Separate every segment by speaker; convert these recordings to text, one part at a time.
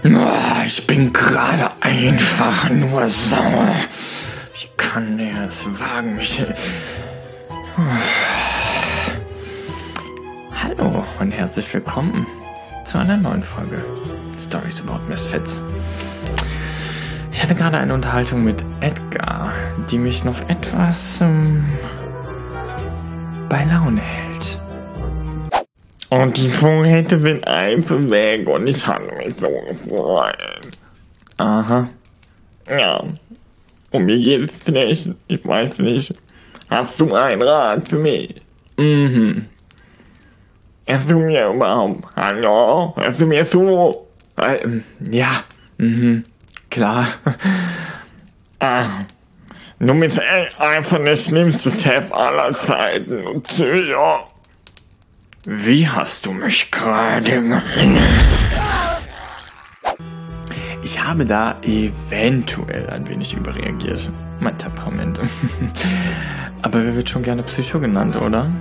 Speaker 1: Ich bin gerade einfach nur sauer. Wie kann es wagen, mich... Hallo und herzlich willkommen zu einer neuen Folge Stories About Misfits. Ich hatte gerade eine Unterhaltung mit Edgar, die mich noch etwas ähm, bei Laune hält. Und die Vorräte sind einfach weg und ich hatte mich so gefreut. Aha. Ja. Und mir geht es schlecht. Ich weiß nicht. Hast du einen Rat für mich? Mhm. Hörst du mir überhaupt? Hallo? Hörst du mir zu? Ähm, ja. Mhm. Klar. ah. Du bist einfach der schlimmste Chef aller Zeiten. Psycho. Wie hast du mich gerade Ich habe da eventuell ein wenig überreagiert. Mein Temperament. Aber wer wird schon gerne Psycho genannt, oder?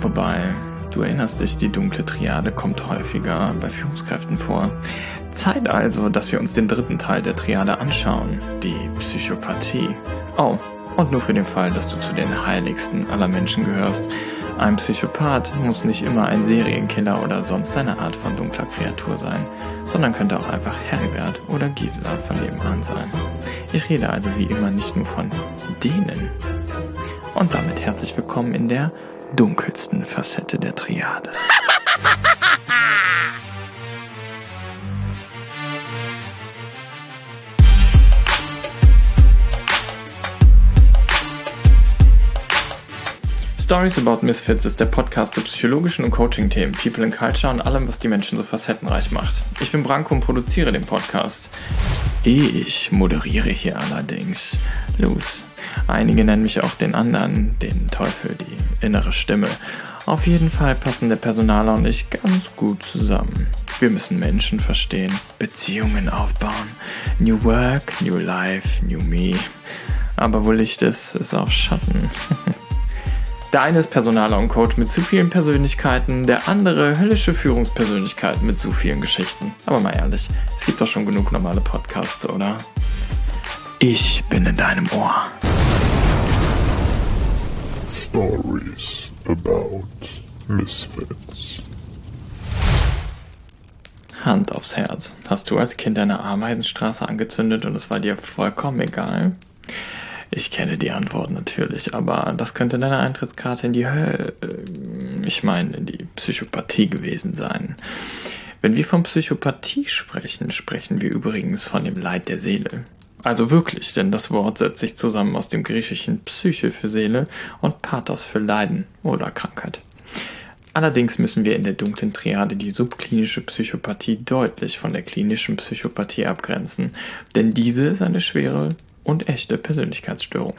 Speaker 1: Wobei, du erinnerst dich, die dunkle Triade kommt häufiger bei Führungskräften vor. Zeit also, dass wir uns den dritten Teil der Triade anschauen, die Psychopathie. Oh, und nur für den Fall, dass du zu den heiligsten aller Menschen gehörst. Ein Psychopath muss nicht immer ein Serienkiller oder sonst eine Art von dunkler Kreatur sein, sondern könnte auch einfach Heribert oder Gisela von nebenan sein. Ich rede also wie immer nicht nur von denen. Und damit herzlich willkommen in der dunkelsten Facette der Triade. Stories About Misfits ist der Podcast zu psychologischen und Coaching-Themen, People and Culture und allem, was die Menschen so facettenreich macht. Ich bin Branko und produziere den Podcast. Ich moderiere hier allerdings. Los. Einige nennen mich auch den anderen, den Teufel, die innere Stimme. Auf jeden Fall passen der Personaler und ich ganz gut zusammen. Wir müssen Menschen verstehen, Beziehungen aufbauen. New Work, New Life, New Me. Aber wo Licht ist, ist auch Schatten. Der eine ist Personaler und Coach mit zu vielen Persönlichkeiten, der andere höllische Führungspersönlichkeit mit zu vielen Geschichten. Aber mal ehrlich, es gibt doch schon genug normale Podcasts, oder? Ich bin in deinem Ohr.
Speaker 2: Stories about Misfits.
Speaker 1: Hand aufs Herz. Hast du als Kind eine Ameisenstraße angezündet und es war dir vollkommen egal? Ich kenne die Antwort natürlich, aber das könnte deine Eintrittskarte in die Hölle, äh, ich meine, in die Psychopathie gewesen sein. Wenn wir von Psychopathie sprechen, sprechen wir übrigens von dem Leid der Seele. Also wirklich, denn das Wort setzt sich zusammen aus dem griechischen Psyche für Seele und Pathos für Leiden oder Krankheit. Allerdings müssen wir in der dunklen Triade die subklinische Psychopathie deutlich von der klinischen Psychopathie abgrenzen, denn diese ist eine schwere und echte Persönlichkeitsstörung.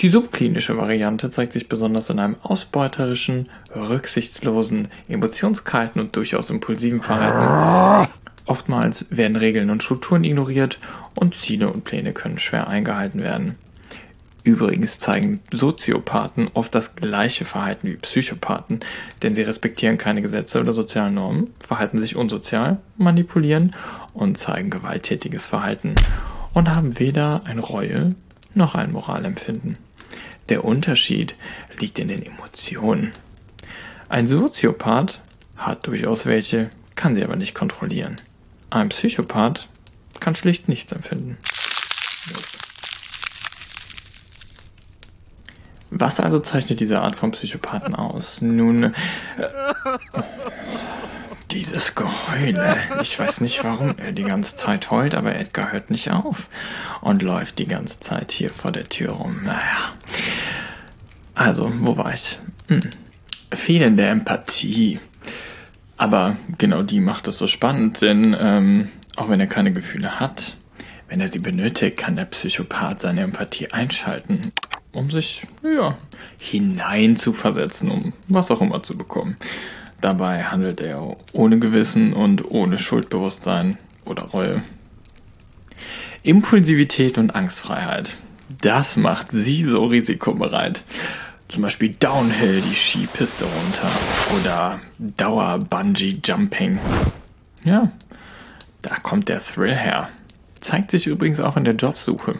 Speaker 1: Die subklinische Variante zeigt sich besonders in einem ausbeuterischen, rücksichtslosen, emotionskalten und durchaus impulsiven Verhalten. Oftmals werden Regeln und Strukturen ignoriert und Ziele und Pläne können schwer eingehalten werden. Übrigens zeigen Soziopathen oft das gleiche Verhalten wie Psychopathen, denn sie respektieren keine Gesetze oder sozialen Normen, verhalten sich unsozial, manipulieren und zeigen gewalttätiges Verhalten und haben weder ein Reue noch ein Moralempfinden. Der Unterschied liegt in den Emotionen. Ein Soziopath hat durchaus welche, kann sie aber nicht kontrollieren. Ein Psychopath kann schlicht nichts empfinden. Was also zeichnet diese Art von Psychopathen aus? Nun, äh, dieses Geheule. Ich weiß nicht, warum er die ganze Zeit heult, aber Edgar hört nicht auf und läuft die ganze Zeit hier vor der Tür rum. Naja. Also, wo war ich? Hm. Fehlende Empathie. Aber genau die macht es so spannend, denn ähm, auch wenn er keine Gefühle hat, wenn er sie benötigt, kann der Psychopath seine Empathie einschalten, um sich ja, hinein zu versetzen, um was auch immer zu bekommen. Dabei handelt er ohne Gewissen und ohne Schuldbewusstsein oder Reue. Impulsivität und Angstfreiheit. Das macht sie so risikobereit. Zum Beispiel Downhill die Skipiste runter oder Dauer Bungee Jumping. Ja, Da kommt der Thrill her. Zeigt sich übrigens auch in der Jobsuche.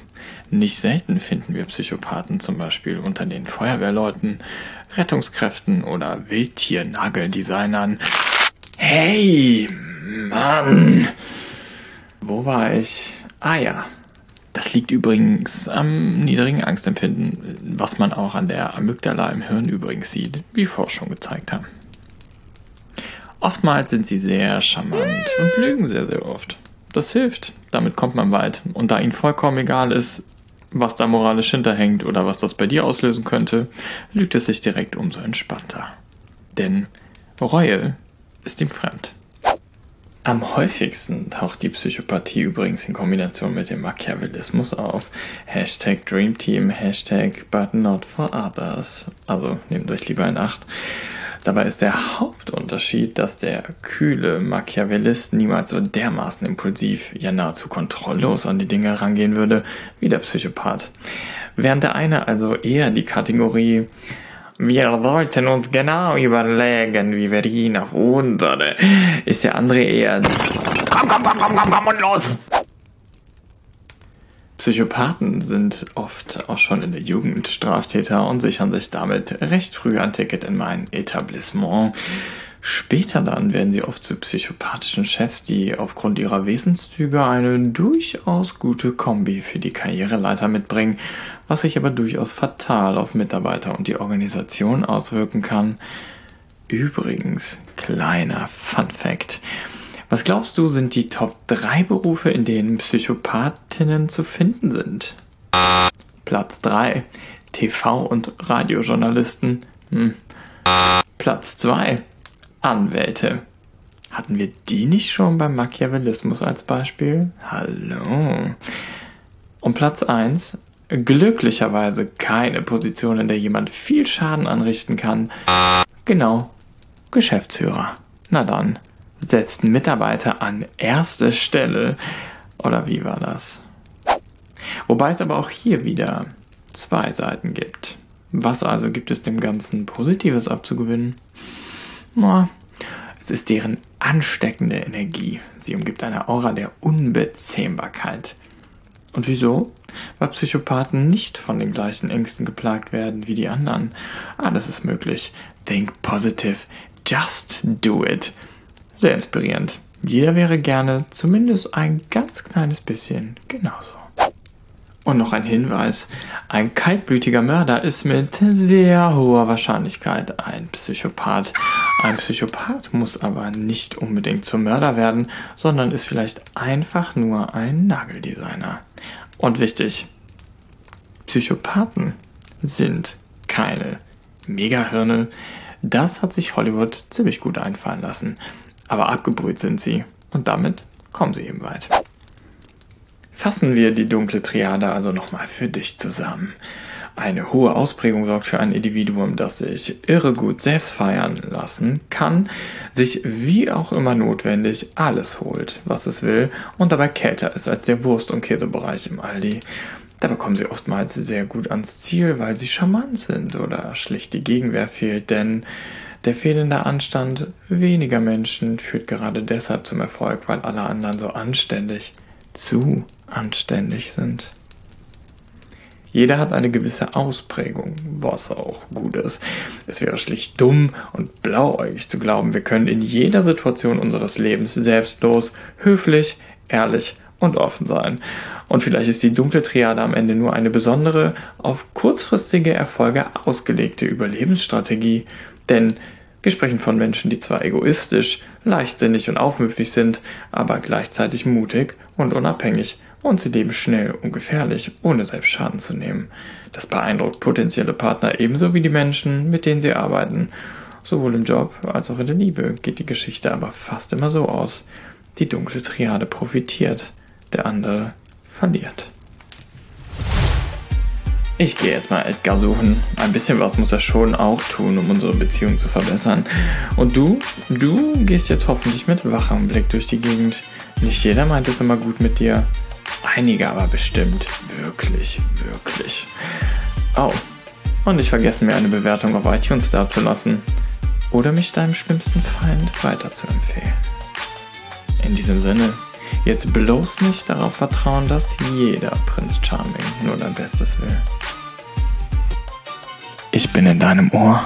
Speaker 1: Nicht selten finden wir Psychopathen zum Beispiel unter den Feuerwehrleuten, Rettungskräften oder Wildtiernageldesignern. Hey, Mann! Wo war ich? Ah ja. Das liegt übrigens am niedrigen Angstempfinden, was man auch an der Amygdala im Hirn übrigens sieht, wie Forschung gezeigt haben. Oftmals sind sie sehr charmant und lügen sehr, sehr oft. Das hilft, damit kommt man weit. Und da ihnen vollkommen egal ist, was da moralisch hinterhängt oder was das bei dir auslösen könnte, lügt es sich direkt umso entspannter. Denn Reue ist ihm fremd. Am häufigsten taucht die Psychopathie übrigens in Kombination mit dem Machiavellismus auf. Hashtag Dreamteam, Hashtag But Not For Others. Also nehmt euch lieber in Acht. Dabei ist der Hauptunterschied, dass der kühle Machiavellist niemals so dermaßen impulsiv, ja nahezu kontrolllos an die Dinge rangehen würde, wie der Psychopath. Während der eine also eher die Kategorie wir sollten uns genau überlegen, wie wir ihn auf unsere, ist der andere eher komm, komm, komm, komm, komm, komm und los! Psychopathen sind oft auch schon in der Jugend Straftäter und sichern sich damit recht früh ein Ticket in mein Etablissement. Später dann werden sie oft zu psychopathischen Chefs, die aufgrund ihrer Wesenszüge eine durchaus gute Kombi für die Karriereleiter mitbringen, was sich aber durchaus fatal auf Mitarbeiter und die Organisation auswirken kann. Übrigens, kleiner Fun Fact. Was glaubst du, sind die Top 3 Berufe, in denen Psychopathinnen zu finden sind? Platz 3. TV- und Radiojournalisten. Hm. Platz 2. Anwälte. Hatten wir die nicht schon beim Machiavellismus als Beispiel? Hallo. Und Platz 1. Glücklicherweise keine Position, in der jemand viel Schaden anrichten kann. Genau. Geschäftsführer. Na dann setzt Mitarbeiter an erste Stelle. Oder wie war das? Wobei es aber auch hier wieder zwei Seiten gibt. Was also gibt es dem Ganzen Positives abzugewinnen? Na, es ist deren ansteckende Energie. Sie umgibt eine Aura der Unbezähmbarkeit. Und wieso? Weil Psychopathen nicht von den gleichen Ängsten geplagt werden wie die anderen. Ah, das ist möglich. Think positive. Just do it. Sehr inspirierend. Jeder wäre gerne zumindest ein ganz kleines bisschen genauso. Und noch ein Hinweis. Ein kaltblütiger Mörder ist mit sehr hoher Wahrscheinlichkeit ein Psychopath. Ein Psychopath muss aber nicht unbedingt zum Mörder werden, sondern ist vielleicht einfach nur ein Nageldesigner. Und wichtig, Psychopathen sind keine Megahirne. Das hat sich Hollywood ziemlich gut einfallen lassen aber abgebrüht sind sie und damit kommen sie eben weit. Fassen wir die dunkle Triade also nochmal für dich zusammen. Eine hohe Ausprägung sorgt für ein Individuum, das sich irre gut selbst feiern lassen kann, sich wie auch immer notwendig alles holt, was es will und dabei kälter ist als der Wurst- und Käsebereich im Aldi. Dabei kommen sie oftmals sehr gut ans Ziel, weil sie charmant sind oder schlicht die Gegenwehr fehlt, denn der fehlende Anstand weniger Menschen führt gerade deshalb zum Erfolg, weil alle anderen so anständig, zu anständig sind. Jeder hat eine gewisse Ausprägung, was auch gut ist. Es wäre schlicht dumm und blauäugig zu glauben, wir können in jeder Situation unseres Lebens selbstlos, höflich, ehrlich und offen sein. Und vielleicht ist die dunkle Triade am Ende nur eine besondere, auf kurzfristige Erfolge ausgelegte Überlebensstrategie, denn wir sprechen von Menschen, die zwar egoistisch, leichtsinnig und aufmüpfig sind, aber gleichzeitig mutig und unabhängig und sie leben schnell und gefährlich, ohne selbst Schaden zu nehmen. Das beeindruckt potenzielle Partner ebenso wie die Menschen, mit denen sie arbeiten. Sowohl im Job als auch in der Liebe geht die Geschichte aber fast immer so aus. Die dunkle Triade profitiert, der andere verliert. Ich gehe jetzt mal Edgar suchen. Ein bisschen was muss er schon auch tun, um unsere Beziehung zu verbessern. Und du, du gehst jetzt hoffentlich mit wachem Blick durch die Gegend. Nicht jeder meint es immer gut mit dir. Einige aber bestimmt. Wirklich, wirklich. Oh. Und nicht vergessen, mir eine Bewertung auf iTunes dazulassen. Oder mich deinem schlimmsten Feind weiterzuempfehlen. In diesem Sinne, Jetzt bloß nicht darauf vertrauen, dass jeder Prinz Charming nur dein Bestes will. Ich bin in deinem Ohr.